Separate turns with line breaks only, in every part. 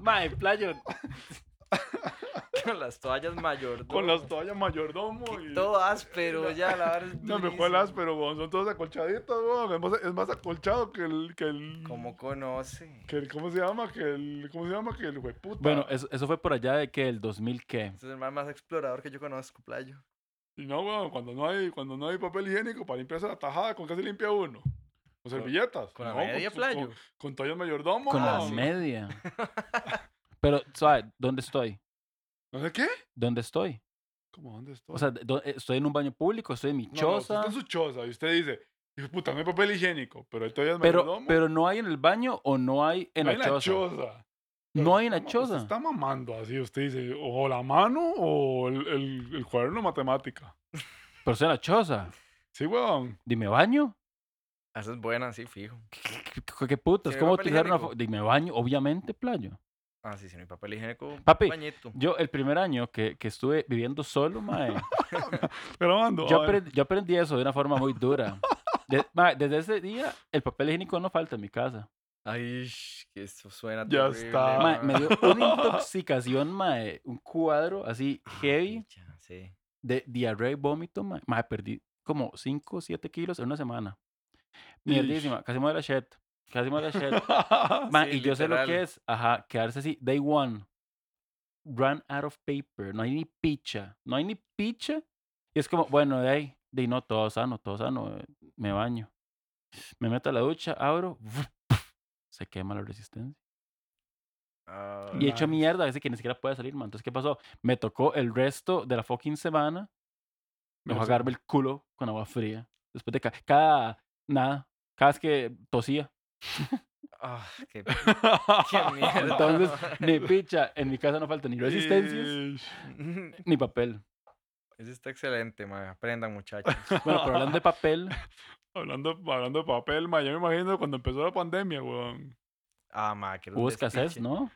Mae, playo.
Con las toallas mayor.
Con las toallas mayordomo y...
Todo áspero, ya la verdad es
No, me fue el áspero, weón. Son todos acolchaditos, weón. Es más, es más acolchado que el... Que el
¿Cómo conoce?
que el- ¿Cómo se llama? Que el... ¿Cómo se llama? Que el hueputa.
Bueno, eso, eso fue por allá de que el 2000 qué.
Ese es el man más explorador que yo conozco, playo.
Y no, weón, cuando no hay, cuando no hay papel higiénico para limpiarse la tajada, ¿con qué se limpia uno? Con servilletas.
con la
No,
media,
con,
playo.
Con, con toallas mayordomo.
Con la media. Pero, ¿sabes? ¿Dónde estoy?
¿No sé qué?
¿Dónde estoy?
¿Cómo? ¿Dónde estoy?
O sea, eh, ¿estoy en un baño público? ¿Estoy en mi
No, no, usted
choza?
está en su choza y usted dice, puta, no hay papel higiénico, pero hay toallas
pero,
mayordomo.
pero no hay en el baño o no hay en
no
la
hay la
choza.
choza.
No hay en la choza.
está mamando así, usted dice, o la mano o el, el, el cuaderno de matemática.
Pero estoy en la choza.
Sí, weón.
Dime baño.
Esa es buena, sí, fijo.
¿Qué, qué, qué putas?
¿Tiene
¿Cómo utilizar una Dime baño, obviamente, playo.
Ah, sí, si no hay papel higiénico,
Papi,
bañito.
Yo, el primer año que, que estuve viviendo solo, mae,
Grabando.
yo,
a ver.
aprendí, yo aprendí eso de una forma muy dura. De- mae, desde ese día, el papel higiénico no falta en mi casa.
Ay, que eso suena
Ya
terrible,
está.
Mae, me dio una intoxicación, mae, un cuadro así heavy
Ay, ya, sí.
de diarrea y vómito, mae. Mae, perdí como 5 o 7 kilos en una semana. Mierdísima, casi da la shit. Casi da la shit.
Sí,
y yo sé lo que es, ajá, quedarse así, day one, run out of paper, no hay ni picha, no hay ni picha. Y es como, bueno, de ahí, de ahí, no, todo sano, todo sano, eh, me baño. Me meto a la ducha, abro, se quema la resistencia.
Ah,
Y he hecho mierda, así que ni siquiera puede salir, man. Entonces, ¿qué pasó? Me tocó el resto de la fucking semana
Me
enjuagarme el culo con agua fría. Después de ca- cada, nada, cada vez que tosía.
ah, qué, qué mierda.
Entonces, ni picha, en mi casa no falta ni resistencias. Ni papel.
Eso está excelente, man. Aprendan, muchachos.
Bueno, pero hablando de papel,
Hablando, hablando de papel, ma, yo me imagino cuando empezó la pandemia, weón.
Ah, ma, que
hubo escasez. ¿no?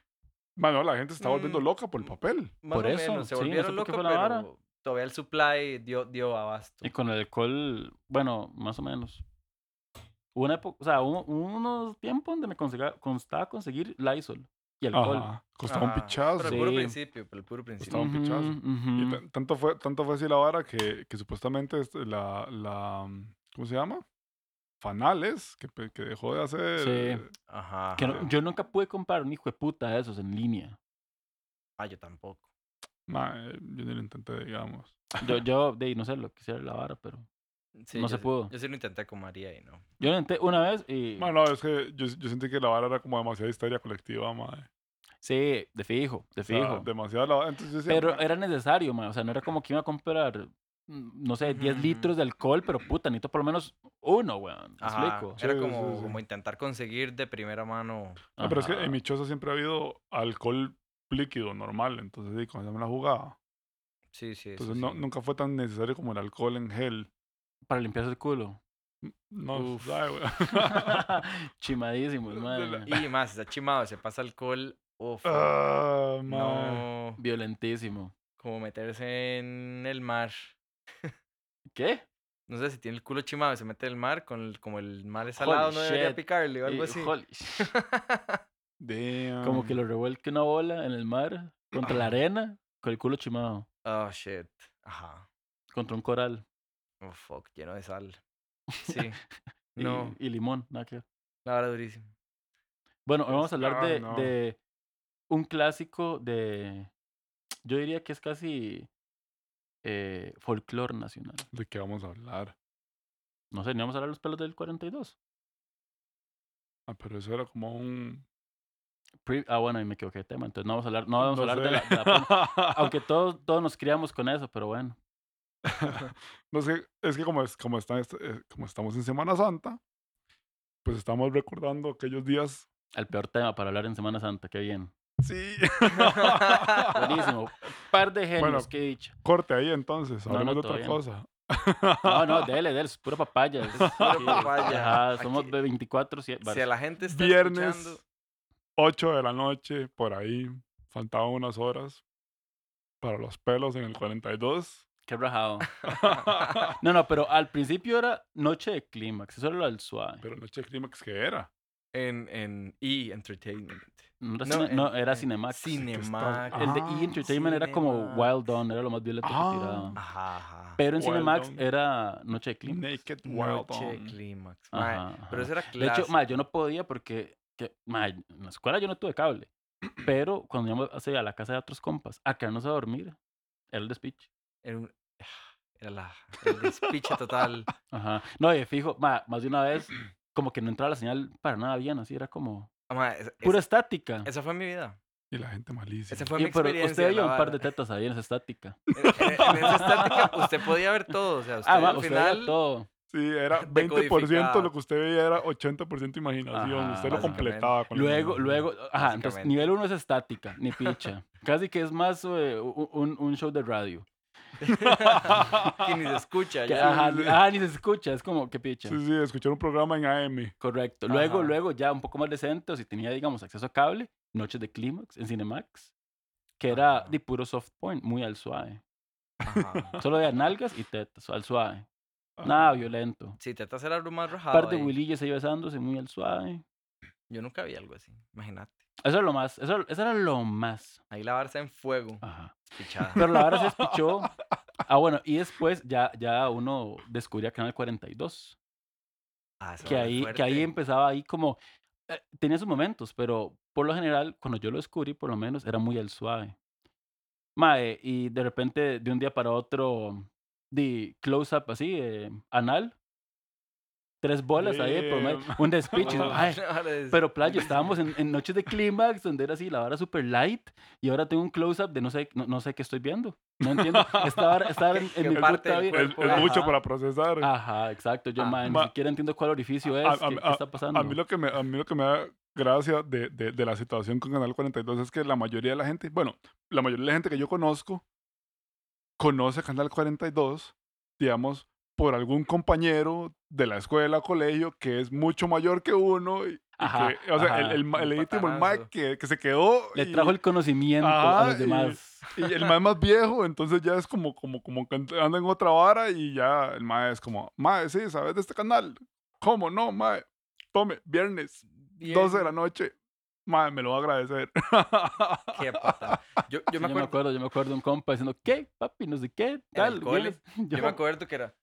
Bueno, la gente se está volviendo
Mm.
loca por el papel.
Más
Por
o
eso,
menos, se
sí, no sé
volvieron locos, pero todavía el supply dio, dio abasto.
Y con el alcohol, bueno, más o menos. Una época, o sea, hubo unos tiempos donde me conseguía- constaba conseguir Lysol y alcohol.
Ajá. Costaba un pichazo.
Pero el puro
Sí.
principio, pero el puro
Costaba
principio.
un pichazo. Y tanto fue, tanto fue así la vara que, que supuestamente este, la, la, mm, ¿cómo se llama? Fanales, que, que dejó de hacer.
Sí.
Ajá.
Que no-
ajá.
yo nunca pude comprar un hijo de puta de esos en línea.
Ah, yo tampoco.
Ma, yo ni lo intenté, digamos.
Yo, yo, de ahí, no sé lo que hiciera la vara, pero
Sí,
No se
sí-
pudo.
Yo sí lo intenté con María y no.
yo lo intenté una vez y...
Bueno, es que yo, yo sentí que la vara era como demasiada histeria colectiva, ma.
Sí, de fijo, de
O sea,
fijo.
demasiada la. Entonces
Pero era necesario, ma, O sea, no era como que iba a comprar, mm, no sé, 10
Ujú,
litros de alcohol, pero puta, necesito por lo menos uno, weón. ¿Me
Ajá.
explico?
Era
Sí,
como,
sí, sí.
como intentar conseguir de primera mano.
no, pero es que en mi choza siempre ha habido alcohol líquido normal. Entonces, sí, cuando me la jugaba.
Sí, sí.
Entonces, no,
sí.
nunca fue tan necesario como el alcohol en gel.
Para limpiarse el culo.
No, sabe, güey.
Chimadísimos, madre.
Y más, está chimado, se pasa alcohol. Uf,
Ah, ma.
no.
Violentísimo.
Como meterse en el mar.
¿Qué?
No sé si tiene el culo chimado y se mete en el mar, con el- como el mar es
Holy
salado, no debería picarle o algo
Y-
así.
holy
Damn.
Como que lo revuelque una bola en el mar contra la arena con el culo chimado.
oh, shit. Ajá.
Contra un coral.
Oh, fuck, lleno de sal. Sí.
y-
No,
Y, limón, nada que ver.
la verdad durísimo.
Bueno, hoy vamos a hablar de,
no.
de un clásico de. Yo diría que es casi eh, folclore nacional.
¿De qué vamos a hablar?
No sé, ni vamos a hablar de los pelos del 42.
Ah, pero eso era como un...
Pre- ah, bueno, y me equivoqué de tema. Entonces no vamos a hablar, no vamos a
no
hablar de la, de la Aunque todos, todos nos criamos con eso, pero bueno.
no sé, es que como, es, como, está, este- eh, como estamos en Semana Santa, pues estamos recordando aquellos días.
El peor tema para hablar en Semana Santa, qué bien.
Sí.
Buenísimo. Par de genios,
Bueno.
qué dicha.
Corte ahí entonces,
No,
hablemos
no,
de otra cosa.
No, no, dele, dele, es pura papaya. es-
pura
sí,
papaya.
Ajá, somos de 24, sí,
si a la gente está
Viernes,
escuchando,
8 de la noche, por ahí, faltaban unas horas para los pelos en el 42.
Qué rajado. No, no, pero al principio era noche de clímax, eso era lo del suave.
Pero noche de clímax que era.
En, en E! Entertainment.
No era,
No,
cine- no,
en-
era
en
Cinemax.
Cinemax.
El de
Ah,
E! Entertainment era como. Wild Dawn, era lo más violento
Ah.
que tiraba.
Ajá, ajá.
Pero en
Wild
Cinemax
Dawn.
era Noche de Clímax.
Naked Wild
Noche
Dawn.
Clímax.
Ajá,
Pero eso era
De
clásico.
hecho, ma, yo no podía porque que, ma, en la escuela yo no tuve cable. Pero cuando íbamos a la casa de otros compas a quedarnos a dormir, era el despiche.
Era, un- era la, el despiche total.
Ajá. No, y fijo, ma, más de una vez, como que no entraba la señal para nada bien, así era como
Ah,
pura estática.
esa fue mi vida.
Y la gente malísima.
Esa fue
Y-
mi
pero
experiencia.
usted veía
la
un par de tetas ahí en esa estática.
En, en- en esa estática usted podía ver todo. O sea, usted
Ah, ma,
al
usted veía
final.
todo.
Sí, era 20%
decodificada.
lo que usted veía era 80% imaginación.
Ajá,
usted lo completaba con la
Luego,
imaginación.
luego, ajá, entonces nivel uno es estática, ni picha. Casi que es más eh, un, un show de radio.
que ni se escucha.
Que,
ya.
ajá,
sí,
ni-
sí.
ajá, ni se escucha, es como, qué picha.
Sí, sí, escuchar un programa en AM.
Correcto. Luego,
Ajá.
luego ya un poco más decente, o si tenía, digamos, acceso a cable, Noches de Clímax en Cinemax, que era
Ajá.
de puro soft point, muy al suave.
Ajá.
Solo de nalgas y tetas, al suave. Nada violento.
Sí, te hacer algo más rajado.
par de
ahí.
Willillas ahí besándose, muy al suave.
Yo nunca vi algo así. Imagínate.
Eso era lo más, eso, eso era lo más.
Ahí la barza en fuego.
Ajá.
Pichada.
Pero la verdad se despichó. Ah, bueno, y después ya, ya uno descubría Canal 42.
Ah, eso
que ahí, que ahí
fuerte.
empezaba ahí como... eh, tenía sus momentos, pero por lo general, cuando yo lo descubrí, por lo menos, era muy al suave. Mae, y de repente, de un día para otro, de close-up así, eh, anal. Tres bolas ahí, por medio,
Damn.
un despiche. Pero playo, estábamos en, en noches de clímax, donde era así, la vara super light, y ahora tengo un close-up de no sé, no, no sé qué estoy viendo. No entiendo. Esta vara, esta vara en, en
¿Qué
mi
parte
puta vida.
Es, es mucho
Ajá.
para procesar.
Ajá, exacto. Yo,
Ah.
mae, ni
Ma-
siquiera entiendo cuál orificio es,
a- a-
qué, qué
a-
está pasando.
A mí, lo que me, a mí lo que me da gracia de, de, de la situación con Canal 42 es que la mayoría de la gente, bueno, la mayoría de la gente que yo conozco conoce Canal 42, digamos, por algún compañero de la escuela o colegio que es mucho mayor que uno. Y, y
Ajá,
que, o sea, el,
ajá.
el, el legítimo, el. Mike que, que se quedó.
Le
y-
trajo el conocimiento a
Ajá,
los
y-
demás.
Y el mae más viejo, entonces ya es como, como, como que anda en otra vara y ya el mae es como, mae, sí, ¿sabes de este canal? ¿Cómo no, mae? Tome, viernes, 12 de la noche. Mae, me lo va a agradecer.
Qué pata. Yo, yo
Sí,
me acuerdo,
acuerdo, yo me acuerdo de un compa diciendo, ¿qué, papi? No sé qué, tal.
cole,
vienes".
yo
Yo-
me acuerdo que era.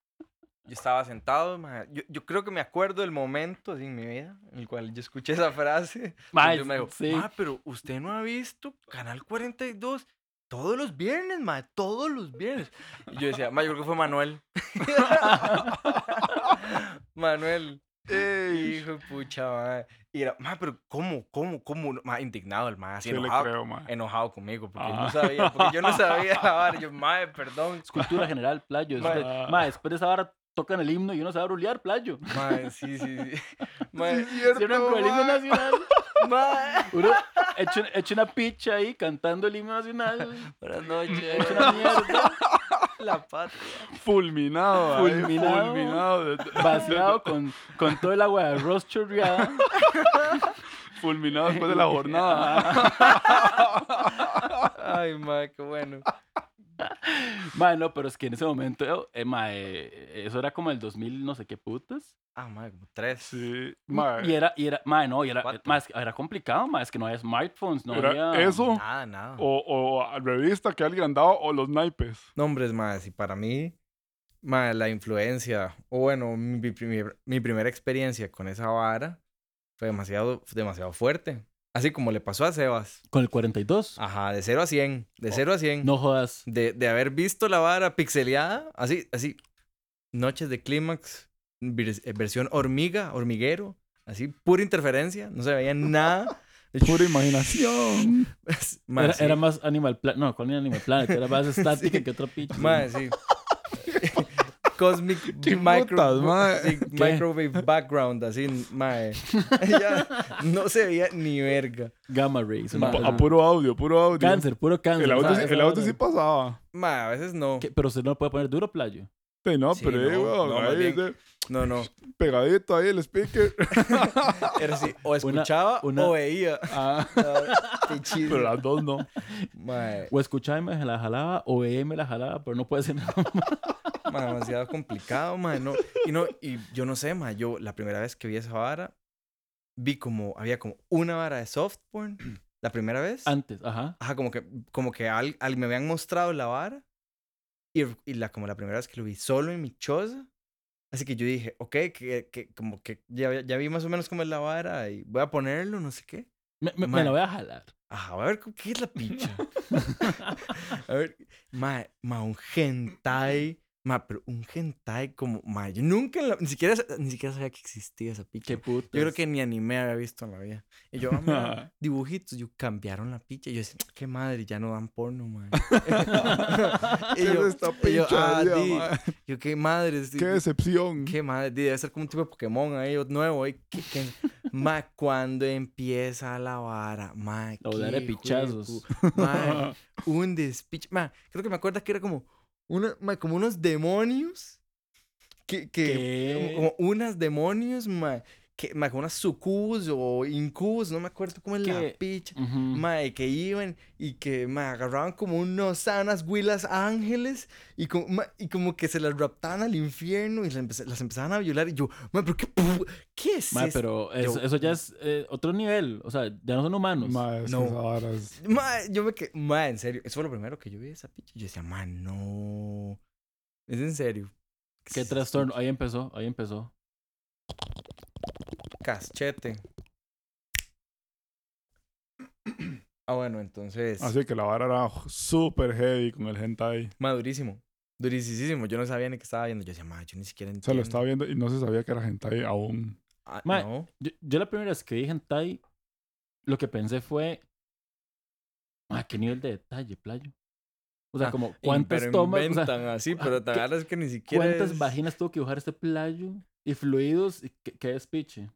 Yo estaba sentado, yo, yo creo que me acuerdo del momento así en mi vida en el cual yo escuché esa frase.
Mae,
yo me digo,
sí.
"Ma, pero usted no ha visto Canal 42 todos los viernes, ma, todos los viernes. Y yo decía, ma, yo creo que fue Manuel. Manuel.
Ey,
Hijo de pucha, ma. Y era, ma, pero ¿cómo, cómo, cómo? Ma, indignado el ma, así
sí
enojado,
creo,
enojado conmigo, porque
Ah.
no sabía, porque yo no sabía la vara. Yo, ma, perdón.
Es cultura general, playo. Después, mae, después de esa vara tocan el himno y uno sabe rulear, playo.
Ma, sí, sí, sí. Ma,
Sí, cierto.
Con el himno
mae.
nacional.
ma.
Uno echa, echa una picha ahí cantando el himno nacional.
Buenas noches.
Echa una mierda.
La patria.
Fulminado, ahí,
Fulminado.
fulminado.
Vaciado con, con todo el agua de arroz chorreada.
Fulminado después de la jornada.
Ay, ma, qué bueno.
Mae, no, pero es que en ese momento, eh, mae, eso era como el 2000, no sé qué putas.
Ah, ma, como tres.
Sí,
Y
mae.
era, y era, mae, no, y era,
Cuatro.
mae, es que era complicado, mae, es que no había smartphones, no
Era
había...
eso
Nada, nada.
o, o revista que alguien andaba o los naipes.
Nombres más, y para mí, ma, la influencia, o bueno, mi, mi mi primera experiencia con esa vara fue demasiado, demasiado fuerte. Así como le pasó a Sebas.
Con el 42.
Ajá, de 0 a 100. De 0 a 100.
No jodas.
De, de haber visto la vara pixeleada, así, así. Noches de clímax, eh, versión hormiga, hormiguero, así, pura interferencia, no se veía nada.
Pura imaginación.
Ma,
Era,
sí.
era más Animal Planet. No, ¿cuál era Animal Planet? Era más estática
Sí.
que otra picha.
Ma, sí. Cosmic
¿Qué
micro,
putas, mae?
sí, Microwave background, así, mae. Ya no se veía ni verga.
Gamma rays. Una
A
cosa.
puro audio, puro audio.
Cáncer, puro cáncer.
El audio, audio sí pasaba.
Mae, a veces no.
¿Qué? Pero usted no puede poner duro, playo.
Sí, no,
Sí,
pero ahí,
no,
weón,
no, más
ahí,
bien.
de-
No, no.
pegadito ahí el speaker.
Era así, o escuchaba
una-
o veía.
Ah,
Qué chido.
pero las dos no.
Mae,
O escuchaba y me la jalaba, o veía y me la jalaba, pero no puede ser nada.
Mae, demasiado complicado, mae. No, y no, y yo no sé, mae. Yo, la primera vez que vi esa vara, vi como, había como una vara de soft porn la primera vez.
Antes, ajá.
Ajá, como que, como que al, al- me habían mostrado la vara. Y, y la, como la primera vez que lo vi solo en mi choza. Así que yo dije, ok, que, que como que ya, ya vi más o menos cómo es la vara y voy a ponerlo, no sé qué.
Me, me- me la voy a jalar.
Ajá, a ver, ¿qué es la picha? a ver, ma, ma, un hentai. Ma, pero un hentai como, ma, yo nunca, en la- ni, siquiera, ni siquiera sabía que existía esa picha.
Qué puto.
Yo creo que ni anime había visto en la vida. Y yo, ah, mira, dibujitos, yo cambiaron la picha. Y yo decía, qué madre, ya no dan porno, man. y
¿Qué
yo,
es esta
y yo, ah, di, yo, qué madre. di-
Qué decepción.
Qué madre, di, debe ser como un tipo de Pokémon ahí, nuevo. ahí, que- que- Ma, cuando empieza la vara, ma,
La de
qué
pichazos.
ma, un despiche. Ma, creo que me acuerdo que era como, una, ma, como unos demonios. Que, que, como unas demonios, ma, que, ma, como unas sucubus o incubus, no me acuerdo cómo es la picha. Mae, que iban y que me agarraban como unos sanas huilas ángeles y como, ma, y como que se las raptaban al infierno y las, empeza- las empezaban a violar. Y yo, mae, ¿pero qué, qué es
Mae, pero eso,
Yo-
eso ya es eh, otro nivel. O sea, ya no son humanos.
Mae,
No.
es-
Mae, yo me quedé, mae, en serio. Eso fue lo primero que yo vi de esa picha. Yo decía, mae, no. Es en serio.
Qué trastorno. Ahí empezó, ahí empezó.
Caschete. Ah, bueno, entonces.
Así que la vara era súper heavy con el hentai.
Mae, durísimo. Durísimo. Yo no sabía ni qué estaba viendo. Yo decía, yo ni siquiera
Se
entiendo.
lo estaba viendo y no se sabía que era hentai aún.
Ah,
Mae,
no.
Yo, yo la primera vez que vi hentai, lo que pensé fue... Ah, qué nivel de detalle, playo. O sea,
Ah,
como cuántas
pero
tomas... o sea,
inventan así, pero te
¿qué-
agarras que ni siquiera
¿Cuántas
es-
vaginas tuvo que dibujar este playo? Y fluidos, y qué, qué despiche.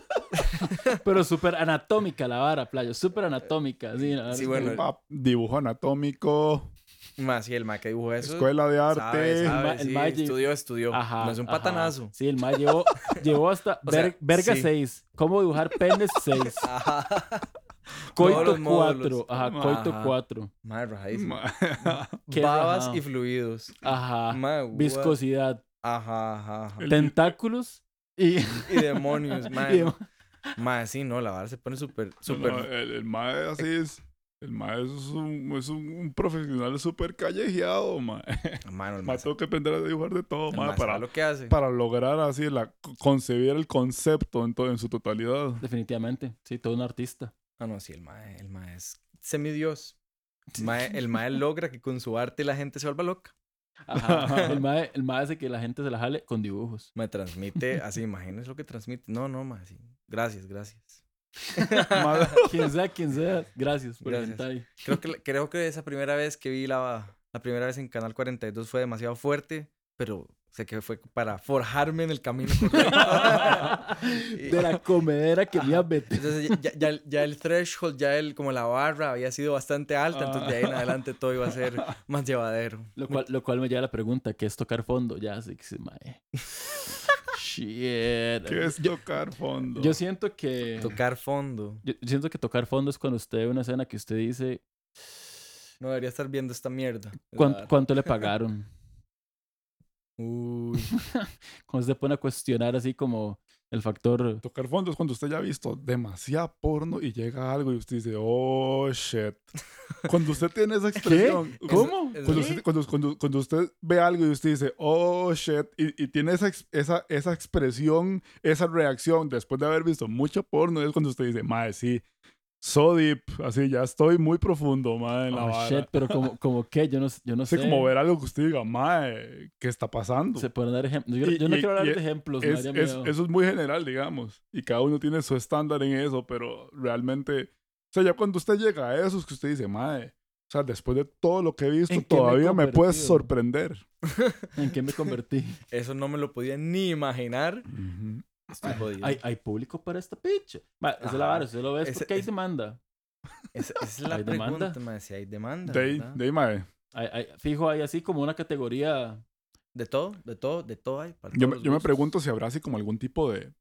Pero súper anatómica la vara, playo. Súper anatómica. Sí,
Sí, bueno,
dibujo anatómico,
Más, sí, el ma que dibujó eso.
escuela de arte.
sabe, sabe,
el
sí,
ma
estudió, estudió.
Ajá,
no es un
ajá.
patanazo.
Sí, el ma llevó, llevó hasta
O sea,
ver- verga
sí.
6. ¿Cómo dibujar penes 6?
Ajá.
Coito
los módulos.
4. Ajá, coito
Ajá.
4.
Madre,
Qué
Babas y fluidos.
Ajá.
Ma, what?
Viscosidad.
Ajá, ajá, ajá.
El-
Tentáculos. Y.
Y demonios, ma.
y-
Ma, sí, no, la vara se pone súper, súper.
no, el, el mae así es. El mae es un, es un, un profesional súper callejeado, mae.
Mano, el
Mae,
ma,
tengo que aprender a dibujar de todo,
ma
para,
lo que hace.
para lograr así la, concebir el concepto en, todo, en su totalidad.
Definitivamente. Sí, todo un artista.
Ah, no, sí, el ma, el ma es semidios. El ma, el ma logra que con su arte la gente se vuelva loca.
Ajá. El mae, el mae hace que la gente se la jale con dibujos.
Me transmite así, imagínense lo que transmite. No, no, ma, sí. Gracias, gracias.
Mae,
Quien sea, quien sea. Gracias por
Gracias.
el.
Creo que, creo que esa primera vez que vi la, la primera vez en Canal 42 fue demasiado fuerte, pero sé que fue para forjarme en el camino correcto.
De la comedera que me iba a meter.
Entonces ya, ya, ya el threshold, ya el, como la barra había sido bastante alta, entonces de ahí en adelante todo iba a ser más llevadero.
Lo cual, lo cual me lleva a la pregunta, ¿qué es tocar fondo? Ya, que se mae. Shit.
¿Qué es tocar fondo?
yo siento que...
Tocar fondo.
Yo siento que tocar fondo es cuando usted ve una escena que usted dice,
No debería estar viendo esta mierda.
¿cuánto, cuánto le pagaron?
Uy.
Cuando usted pone a cuestionar así como el factor...
Tocar fondo es cuando usted ya ha visto demasiado porno y llega algo y usted dice, oh shit. Cuando usted tiene esa expresión.
¿Cómo?
Cuando usted, cuando, cuando- cuando usted ve algo y usted dice, oh shit, y, y tiene esa, esa, esa expresión, esa reacción después de haber visto mucho porno, es cuando usted dice, madre, sí, so deep, así ya estoy muy profundo, madre, en la
Oh,
vara.
shit, pero como, como qué, yo no, yo no sé.
como ver algo que usted diga, madre, ¿qué está pasando?
Se pueden dar ejemplos. Yo, yo no
y-
quiero hablar de ejemplos, me
es,
daría
es- eso es muy general, digamos. Y cada uno tiene su estándar en eso, pero realmente, o sea, ya cuando usted llega a eso es que usted dice, madre, o sea, después de todo lo que he visto,
¿En qué me
todavía me, puedes
convertido?"
sorprender.
¿En qué me convertí?
Eso no me lo podía ni imaginar.
Ujú.
Estoy jodido.
hay, hay público para esta esa es la vara, usted lo ves
Ese-
porque hay demanda.
Esa, es la
¿Hay demanda?
pregunta, ma, si hay demanda.
De ahí, de ahí, mae.
Hay- hay- fijo, hay así como una categoría.
De todo, de todo, de todo hay. para
Yo, me- yo me pregunto si habrá así como algún tipo de,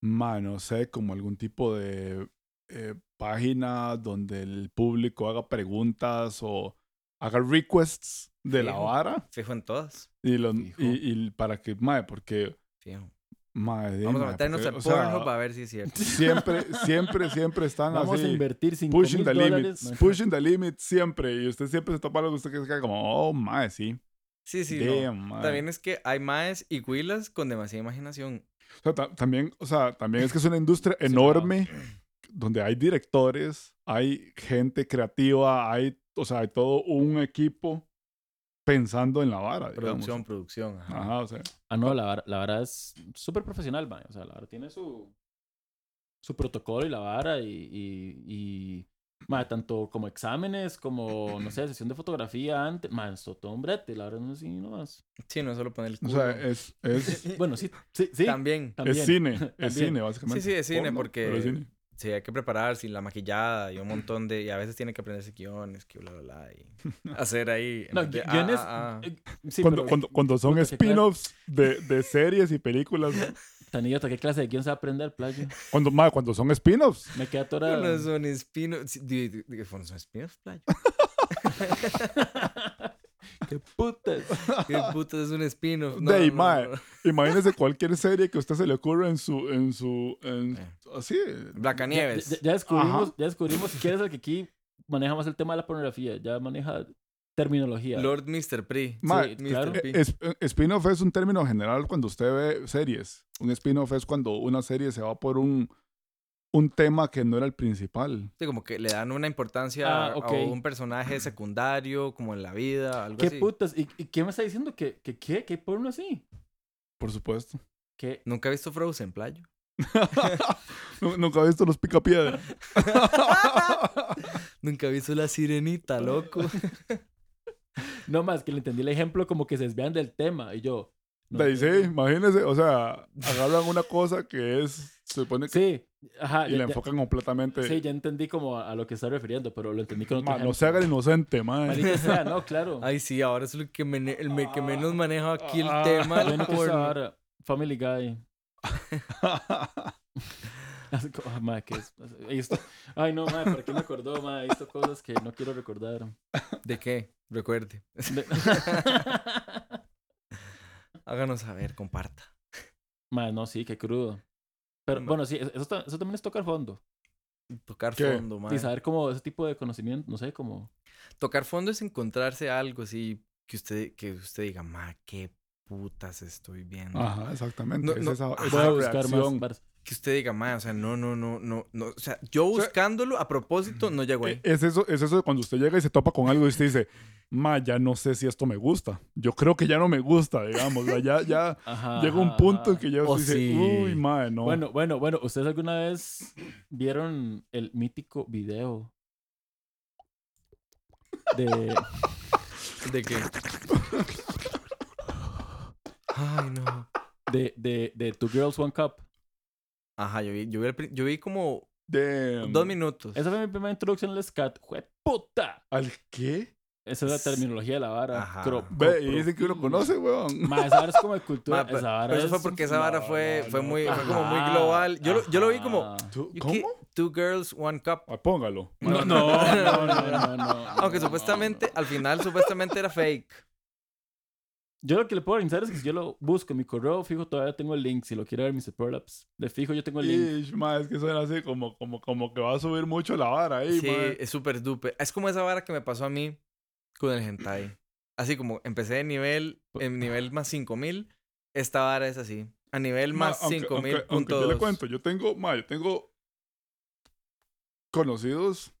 ma, no sé, como algún tipo de eh, página donde el público haga preguntas o haga requests de la
Fijo.
vara
Fijo en todas.
y, lo-
Fijo.
y, y para que, mae, porque
Fijo.
Madre,
Vamos a meternos
sea,
Pornhub a ver si es cierto.
Siempre, siempre, siempre están
Vamos a
así.
invertir 5
Pushing the
dólares. No,
pushing the limits siempre. Y usted siempre se topa algo que usted que como, oh, mae, sí.
Sí, sí, no.
Damn, mae.
También es que hay maes y huilas con demasiada imaginación.
O sea, ta- también, o sea, también es que es una industria
Sí,
enorme donde hay directores, hay gente creativa, hay, o sea, hay todo un equipo pensando en la vara, digamos.
Producción, producción. ajá.
Ajá, o sea,
Ah, no, la vara, la vara es súper profesional, man. O sea, la vara tiene su, su protocolo y la vara y, y, y mae, tanto como exámenes, como, no sé, sesión de fotografía antes. Man, esto todo un brete, la verdad no es así nomás.
Sí, no es solo poner el
o
culo.
sea, es, es,
Bueno, sí, sí, sí.
También.
también.
es cine, es cine, básicamente.
Sí, sí, es cine,
Porno,
porque-
pero es cine.
Sí, hay que prepararse y la maquillada y un montón de... Y a veces tiene que aprenderse guiones, que bla, bla, bla. Y hacer ahí...
No,
de,
gui- guiones.
ah, ah, ah.
eh, sí,
cuando,
pero-
cuando, cuando son spin-offs de, de series y películas,
Tan idiota, ¿qué clase de guion se va a aprender, playo?
cuando, mae, cuando son spin-offs,
Me queda toda.
No son spin-offs. bueno, son spin-offs, playo.
¡Qué putas!
¿Qué putas es un spin-off? No,
De
no, no.
imagínese cualquier serie que a usted se le ocurra en su, en su, en,
Eh.
así,
Ya, ya-
Blancanieves.
ya descubrimos, ya descubrimos si quieres el que aquí maneja más el tema de la pornografía, ya maneja terminología.
Lord Mr. Pri.
Sí, claro.
Mr.
Eh, eh, spin-off es un término general cuando usted ve series. Un spin-off es cuando una serie se va por un, un tema que no era el principal.
Sí, como que le dan una importancia
Ah,
a- un personaje secundario, como en la vida, algo
¿Qué
así.
putas? ¿Y, y qué me está diciendo? ¿Que, que qué? ¿Qué porno así?
Por supuesto.
¿Qué?
Nunca he visto Frozen, playo.
Nu- Nunca he visto los picapiedra.
Nunca he visto La Sirenita, loco.
No más, que le entendí el ejemplo como que se desvían del tema. Y yo... no
De ahí sí, imagínese, o sea, agarran una cosa que es, se supone que,
Sí, ajá.
y
ya-
la
ya-
enfocan completamente.
Sí, ya entendí como a, a lo que está refiriendo, pero lo entendí con otro
Ma, no se haga el inocente, man.
Sea, no, claro.
Ay, sí, ahora es lo que, me- el me- que menos maneja aquí el
Ah.
tema
Yo no quiero Family Guy. Así como, ah, ma, ¿qué es? Ay, no, ma, ¿por qué me acordó, ma? He visto cosas que no quiero recordar.
¿De qué? Recuerde.
De-
Háganos saber, comparta.
ma, no, sí, qué crudo. Pero bueno, sí, eso, eso también es tocar fondo.
Tocar
¿Qué?
fondo, man.
Y saber como ese tipo de conocimiento, no sé, como...
Tocar fondo es encontrarse algo así que usted, que usted diga, ma, qué putas estoy viendo.
Ajá, exactamente.
No,
es
no,
esa,
ajá.
esa
Voy a buscar
reacción.
más...
Que usted diga, ma, o sea, no, no, no, no, no. O sea, yo buscándolo a propósito no llego ahí.
Es eso, es eso de cuando usted llega y se topa con algo y usted dice, ma, ya no sé si esto me gusta. Yo creo que ya no me gusta, digamos. o sea, ya, ya
Ajá,
llega un
ajá,
punto en que ya
Oh,
usted dice,
sí.
uy, ma, no.
Bueno, bueno, bueno, ¿ustedes alguna vez vieron el mítico video de...
¿De qué? Ay, no.
de, de, de Two Girls One Cup?
Ajá, yo vi, yo vi, el yo vi como
De,
dos minutos.
Esa fue mi primera introducción al scat. ¡Jue puta!
¿Al qué?
Esa es la terminología de la vara.
Ajá.
Cro-
Ve, y dice que uno conoce, weón.
Ma, esa vara es como de cultura.
Ma,
esa vara
pero eso fue porque esa vara fue,
no,
fue muy, fue como muy global. Yo, lo- yo lo vi como,
ajá.
¿Tú-
¿yo
¿Cómo?
qué? Two girls, one cup.
Ah, póngalo.
No, no, no, no, no, no,
Aunque
no,
supuestamente,
no.
al final, supuestamente era fake.
Yo lo que le puedo organizar es que si yo lo busco en mi correo fijo, todavía tengo el link. Si lo quiere ver, Mr. Prolaps. De fijo, yo tengo el link.
Ish, ma, es que suena así como, como, como que va a subir mucho la vara ahí,
Sí,
ma.
es súper dupe. Es como esa vara que me pasó a mí con el hentai. Así como empecé de nivel, en nivel más 5000, esta vara es así. A nivel
Ma,
más
aunque- aunque- aunque
5000.2.
yo le cuento, yo tengo, ma, yo tengo conocidos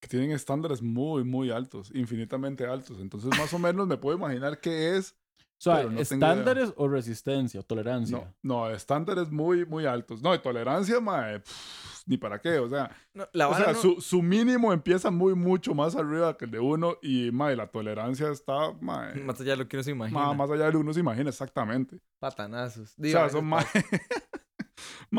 que tienen estándares muy, muy altos, infinitamente altos. Entonces, más o menos me puedo imaginar qué es.
O sea,
no
estándares o resistencia o tolerancia.
No, no, estándares muy, muy altos. No, de tolerancia, ma, eh, pff, ni para qué. O sea,
No, la
o
vara
sea
no-
su, su mínimo empieza muy, mucho más arriba que el de uno y, ma, y la tolerancia está, ma, eh,
Más allá de lo que uno se imagina.
ma, más allá de lo que uno se imagina, exactamente.
Patanazos.
O sea, son
veces
más.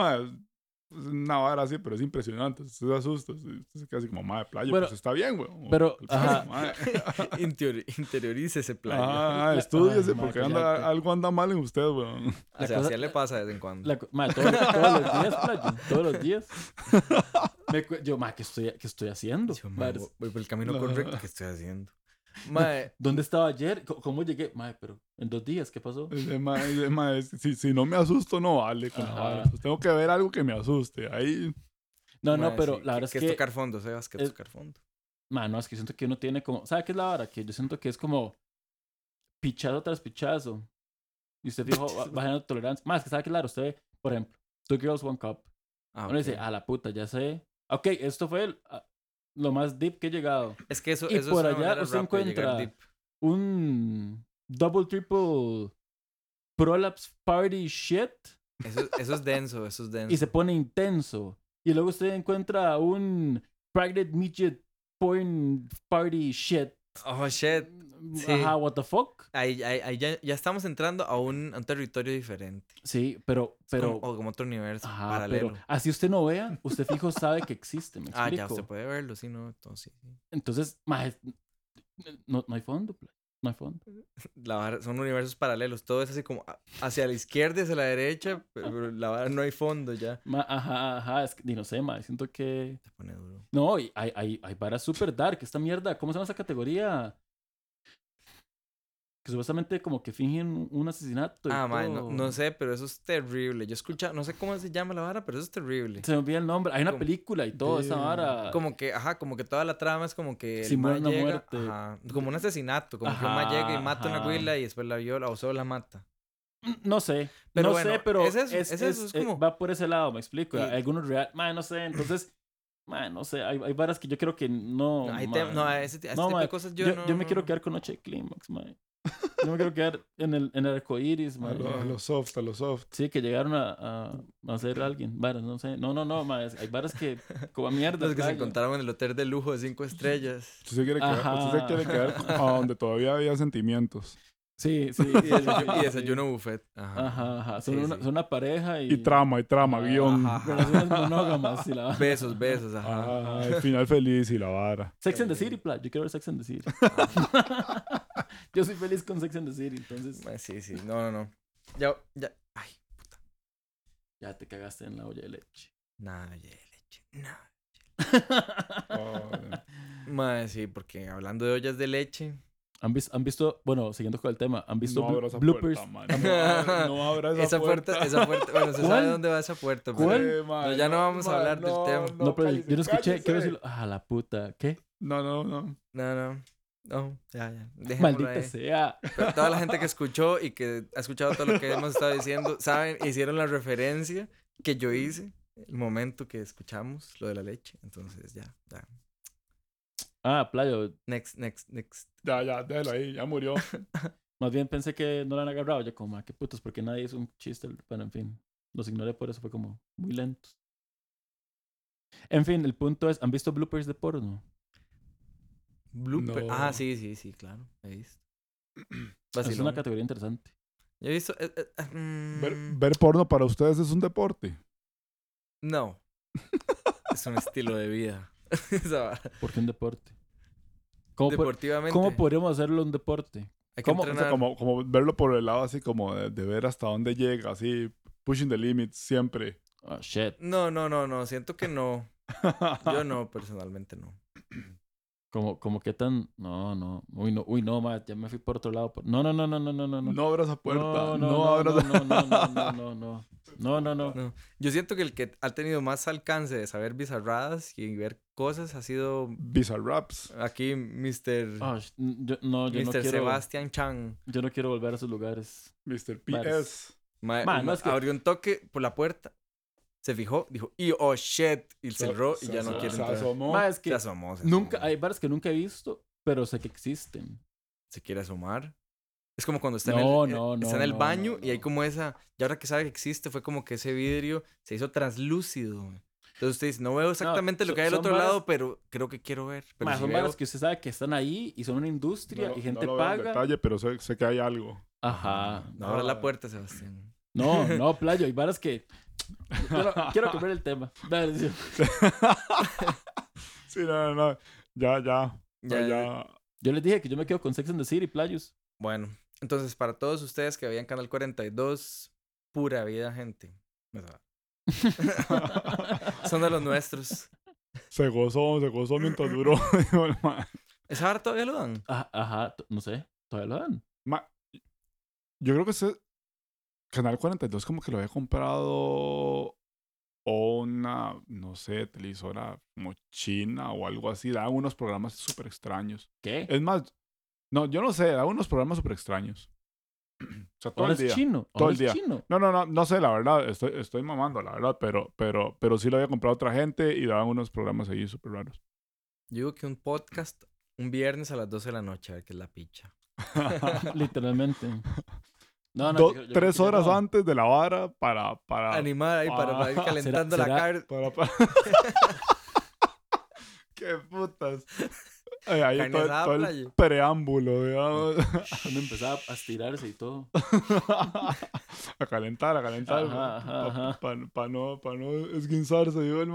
una vara así, pero es impresionante. Usted se asusta. Usted se queda así como, madre, playa.
Bueno,
pues está bien, güey.
pero, ajá.
Interior- interiorice ese plan.
Ah,
La-
estúdiese porque anda, algo anda mal en usted, weón.
o sea, así le pasa de vez en cuando.
La ma, todos, los- todos los días, playo, todos los días. Me yo, ma, ¿qué estoy, qué estoy haciendo?
Yo, ma, voy- voy por el camino
No.
correcto que estoy haciendo. Mae,
¿Dónde estaba ayer? ¿Cómo- ¿Cómo llegué? Mae, pero en dos días, ¿qué pasó?
Mae- mae, si, si no me asusto, no vale. Pues tengo que ver algo que me asuste. Ahí,
No, no,
mae,
pero
sí,
la verdad
que
es
es
que...
tocar fondo, Sebas, que es
es-
tocar fondo.
Man, no, es que siento que uno tiene como... ¿Sabe qué es la vara? Que yo siento que es como pichazo tras pichazo. Y usted fijo, va- bajando tolerancia. Más que sabe que claro, usted ve, por ejemplo, Two Girls, One Cup.
Ah,
Uno dice,
ok.
a la puta, ya sé. Ok, esto fue el- ah, lo más deep que he llegado.
Es que eso,
y
eso
por
es
allá usted encuentra-. Un double, triple prolapse party shit.
Eso, eso es denso, eso es denso.
y se pone intenso. Y luego usted encuentra un private midget porn party shit.
Oh, shit. Sí.
Ajá, what the fuck.
Ahí, ahí, ahí ya, ya estamos entrando a un, a un territorio diferente.
Sí, pero, pero,
como, o como otro universo
ajá,
paralelo.
pero así usted no vea, usted fijo sabe que existe, me
ah,
explico.
ya, usted puede verlo, sí, no, entonces sí.
Entonces, maje, no, no hay fondo, pla- no hay fondo.
La vara- son universos paralelos, todo es así como hacia la izquierda y hacia la derecha, pero, pero la vara no hay fondo ya.
Ma- ajá, ajá, es que, ni no sé, maje, siento que...
Se pone duro.
No, y hay, hay, hay varas super dark, esta mierda, ¿cómo se llama esa categoría? Que supuestamente como que fingen un asesinato. y
Ah, man, no,
todo.
no sé, pero eso es terrible. Yo escucha, no sé cómo se llama la vara, pero eso es terrible.
Se me olvida el nombre. Hay una
Como-
película y todo, esa vara.
Como que, ajá, como que toda la trama es como que el
Simula una
llega,
muerte.
ajá, como un asesinato, como que un mae llega y
Ajá,
mata a una
ajá.
güila y después la viola o solo la mata.
No sé.
Pero
no
bueno,
sé, pero
es eso, es eso, es
eh,
como-
va por ese lado, me explico.
Y-
Hay algunos real. Man, no sé. Entonces, man, no sé. Hay, hay varas que yo creo que no.
No, hay
man.
no, a ese, a ese
No,
tipo
mae,
de cosas yo,
Yo,
no.
yo me quiero quedar con Noche de Clímax, man. Yo me quiero quedar en el, en el arco iris,
a
man.
lo, a lo soft, a lo soft.
Sí, que llegaron a, a, a ser alguien. Varas, no sé. No, no, no, Hay varas que, como a mierda.
Los que se encontraron en el hotel de lujo de cinco estrellas.
Usted se quiere quedar, usted se
Ajá.
quiere quedar a donde todavía había sentimientos.
Sí, sí.
Y desayuno, y desayuno buffet. Ajá.
Ajá, ajá. Son,
Sí,
una,
sí.
son una pareja y.
Y trama, y trama,
Ah,
guion.
ajá.
Relaciones monógamas y la vara.
Besos, besos, ajá.
Ajá, el final feliz y la vara.
Sex and the City, pla. Yo quiero ver Sex and the City. Yo soy feliz con Sex and the City, entonces.
Mae, Sí, sí. No, no, no. Ya, ya. Ay,
Ya te cagaste en la olla de leche.
nada de leche. Nada.
Oh,
Mae, sí, porque hablando de ollas de leche.
¿Han, vis- han visto, bueno, siguiendo con el tema, han visto
no esa
bloopers?
puerta. No no abra esa,
Esa puerta, esa puerta. Bueno, se sabe dónde va esa puerta. pero-
¿Cuál?
Eh, man,
No, ya no vamos a hablar del
no,
tema.
No, pero yo-
cállese,
yo no escuché. Quiero decirlo. Ah, la puta. ¿Qué?
No, no, no.
No, no. No, ya, ya. Dejémoslo
Maldita
ahí.
sea.
Pero toda la gente que escuchó y que ha escuchado todo lo que hemos estado diciendo, saben, hicieron la referencia que yo hice el momento que escuchamos lo de la leche. Entonces, ya, ya.
Ah, playo.
Next, next, next.
Ya, ya, déjalo ahí, ya murió.
Más bien pensé que no lo han agarrado. Yo, como, ah, qué putos, porque nadie hizo un chiste. Bueno, en fin. Los ignoré por eso. Fue como muy lentos. En fin, el punto es: ¿han visto bloopers de porno?
Blooper.
No.
Ah, sí, sí, sí, claro. He visto.
Es una
Vacilón.
categoría interesante.
Yo he visto. eh, eh, eh, mm,
Ver, ver porno para ustedes es un deporte.
No. es un estilo de vida. Vara.
Porque un deporte. ¿Cómo, po-
Deportivamente.
¿Cómo podríamos hacerlo un deporte?
hay que
cómo? O
sea, como, como verlo por el lado así como de, de ver hasta dónde llega, así, pushing the limits siempre.
Oh, shit.
No, no, no, no. Siento que no. Yo no, personalmente no.
Como, como qué tan. No, no. Uy, no, uy, no, ma, ya me fui por otro lado. No, no, no, no, no, no, no. No,
No abra esa puerta.
no,
No,
no, no,
abra
no, no, no, no, no, no, no. No, no, no.
No. Yo siento que el que ha tenido más alcance de saber bizarradas y ver cosas ha sido
Bizarraps.
aquí Mr.
Ah, sh- yo, no, yo no
Mr.
quiero.
Sebastian Chang.
Yo no quiero volver a esos lugares.
Mr. PS.
Ma-
Ma, no
ma-
es que-
Abrió un toque por la puerta, se fijó, dijo, y oh shit, y cerró y ya no
se-
quiere
se
entrar.
asomó.
Ma, es que
Se asomó, se
nunca,
asomó.
hay bares que nunca he visto, pero sé que existen.
Se quiere asomar. Es como cuando está
No,
en el,
no,
eh,
no,
está en el
no,
baño
no,
y hay como esa, y ahora que sabe que existe, fue como que ese vidrio se hizo translúcido. Entonces usted dice, no veo exactamente lo que hay al
son
otro lado, pero creo que quiero ver. Pero
Ma,
si
son
veo-
bares que usted sabe que están ahí y son una industria y gente
veo en
paga.
detalle, pero sé, sé que hay algo.
Ajá.
No abra la puerta, Sebastián.
No, no, playo. Hay bares que. No- quiero cambiar el tema. Dale, sí.
Sí, no, no, no. Ya, ya.
Ya,
Ya, ya.
Yo les dije que yo me quedo con Sex and the City, playos.
Bueno, entonces para todos ustedes que veían Canal 42, pura vida, gente. Son de los nuestros.
Se gozó, se gozó mientras duró.
¿Esa vara todavía lo dan?
Ajá, ajá, no sé, todavía lo dan.
Ma- yo creo que ese Canal 42 como que lo había comprado o una, no sé, televisora como china o algo así. Daban unos programas súper extraños.
¿Qué?
Es más, no, yo no sé, daban unos programas súper extraños. O sea, todo el
es
día.
chino.
todo el
es
día.
chino.
No, no, no, no sé, la verdad, estoy, estoy mamando, la verdad, pero, pero, pero sí lo había comprado otra gente y daban unos programas ahí súper raros.
Yo digo que un podcast un viernes a las 12 de la noche, a ver qué es la picha.
Literalmente. No, no,
Do-
yo creo- yo creo
tres horas
no.
antes de la vara para... para
Animar ahí para, para ir
Ah,
calentando
¿será-
la carne.
Para, para- Qué putas. Ay, ahí todo, el preámbulo, digamos.
Cuando empezaba a estirarse y todo.
a calentar, a calentar. Para no, pa no esguinzarse, digo el.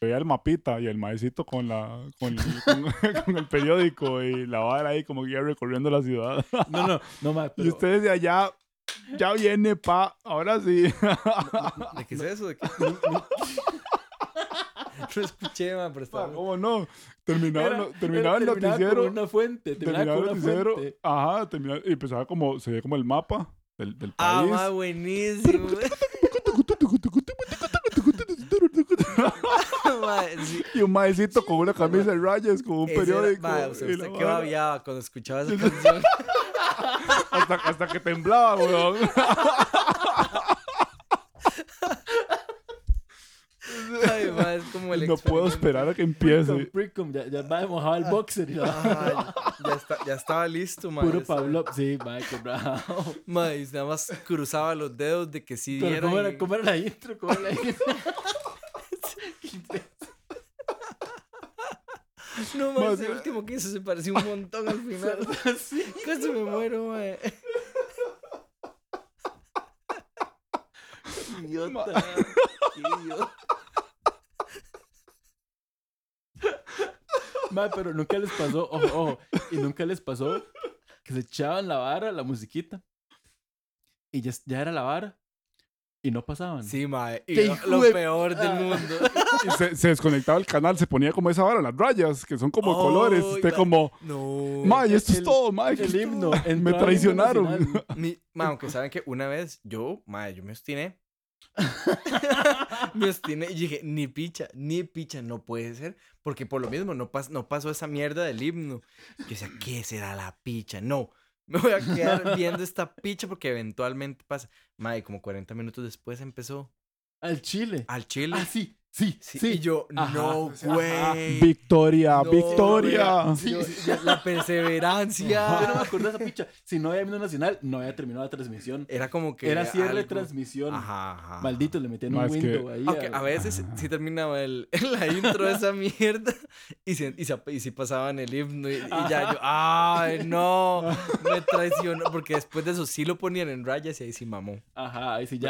Veía el mapita y el maecito con la con, con, con el periódico y la vara ahí como que iba recorriendo la ciudad.
No, no, no,
Y
pero...
ustedes de allá, ya viene, pa, ahora sí.
¿De qué es eso? ¿De qué? No escuché, man, pero está...
¿Cómo no? Terminaba,
Era-
no- terminaba el noticiero.
con una fuente, terminaba
Terminaba
con
el
una
noticiero.
fuente.
Ajá, terminaba, y empezaba como, se veía como el mapa del, del
Ah,
país.
ma, buenísimo.
Y un maecito con una camisa de rayas, con un
Ese era-
periódico.
ma, o sea, usted qué babiaba cuando escuchaba esa canción.
hasta, hasta que temblaba, weón.
Ay, ma, es como el
no puedo esperar a que empiece.
Precum, ya, ya va mojado el boxer y la-
Ay, ya, está, ya estaba listo, ma.
Puro
ya
Pablo. Sí, ma, qué bravo.
Ma, y nada más cruzaba los dedos de que sí
Pero
dieran
¿cómo
y-
era, cómo era la intro? ¿Cómo era la intro? Qué imbécil.
No, ese
sí.
último que hizo se pareció un montón al final.
Sí.
Casi me muero, ma.
Idiota. Qué idiota. Ma, pero nunca les pasó, ojo, ojo, y nunca les pasó que se echaban la vara, la musiquita, y ya, ya era la vara, y no pasaban.
Sí, ma. Y lo, lo peor del mundo.
Se, se desconectaba el canal, se ponía como esa vara, las rayas, que son como
Oh,
colores. Usted como,
No.
ma, y esto es
el-
todo, ma.
El
es
himno.
todo".
entraba el
Me traicionaron.
Mi, ma, aunque saben que una vez yo, ma, yo me obstiné. me obstiné y dije, ni picha, ni picha, no puede ser. Porque por lo mismo no, pas- no pasó esa mierda del himno. Yo decía, ¿qué será la picha? No, me voy a quedar viendo esta picha porque eventualmente pasa. Ma, y como 40 minutos después empezó
Al chile.
al chile.
Ah, sí, sí,
Sí,
sí.
Y yo,
Ajá,
no,
sí,
güey.
Victoria,
No,
Victoria.
Yo- ya- la perseverancia.
Yo no me acuerdo de esa picha. Si no había himno nacional, no había terminado la transmisión.
Era como que.
Era cierre de transmisión.
Ajá, ajá.
Maldito, le metían
Ma,
un
que-
window ahí.
A veces sí terminaba el, la intro de esa mierda y, se, y, se- y sí pasaban el himno y, y ya yo, ay, no, me traicionó, porque después de eso sí lo ponían en rayas y ahí sí mamó.
Ajá, ahí sí ya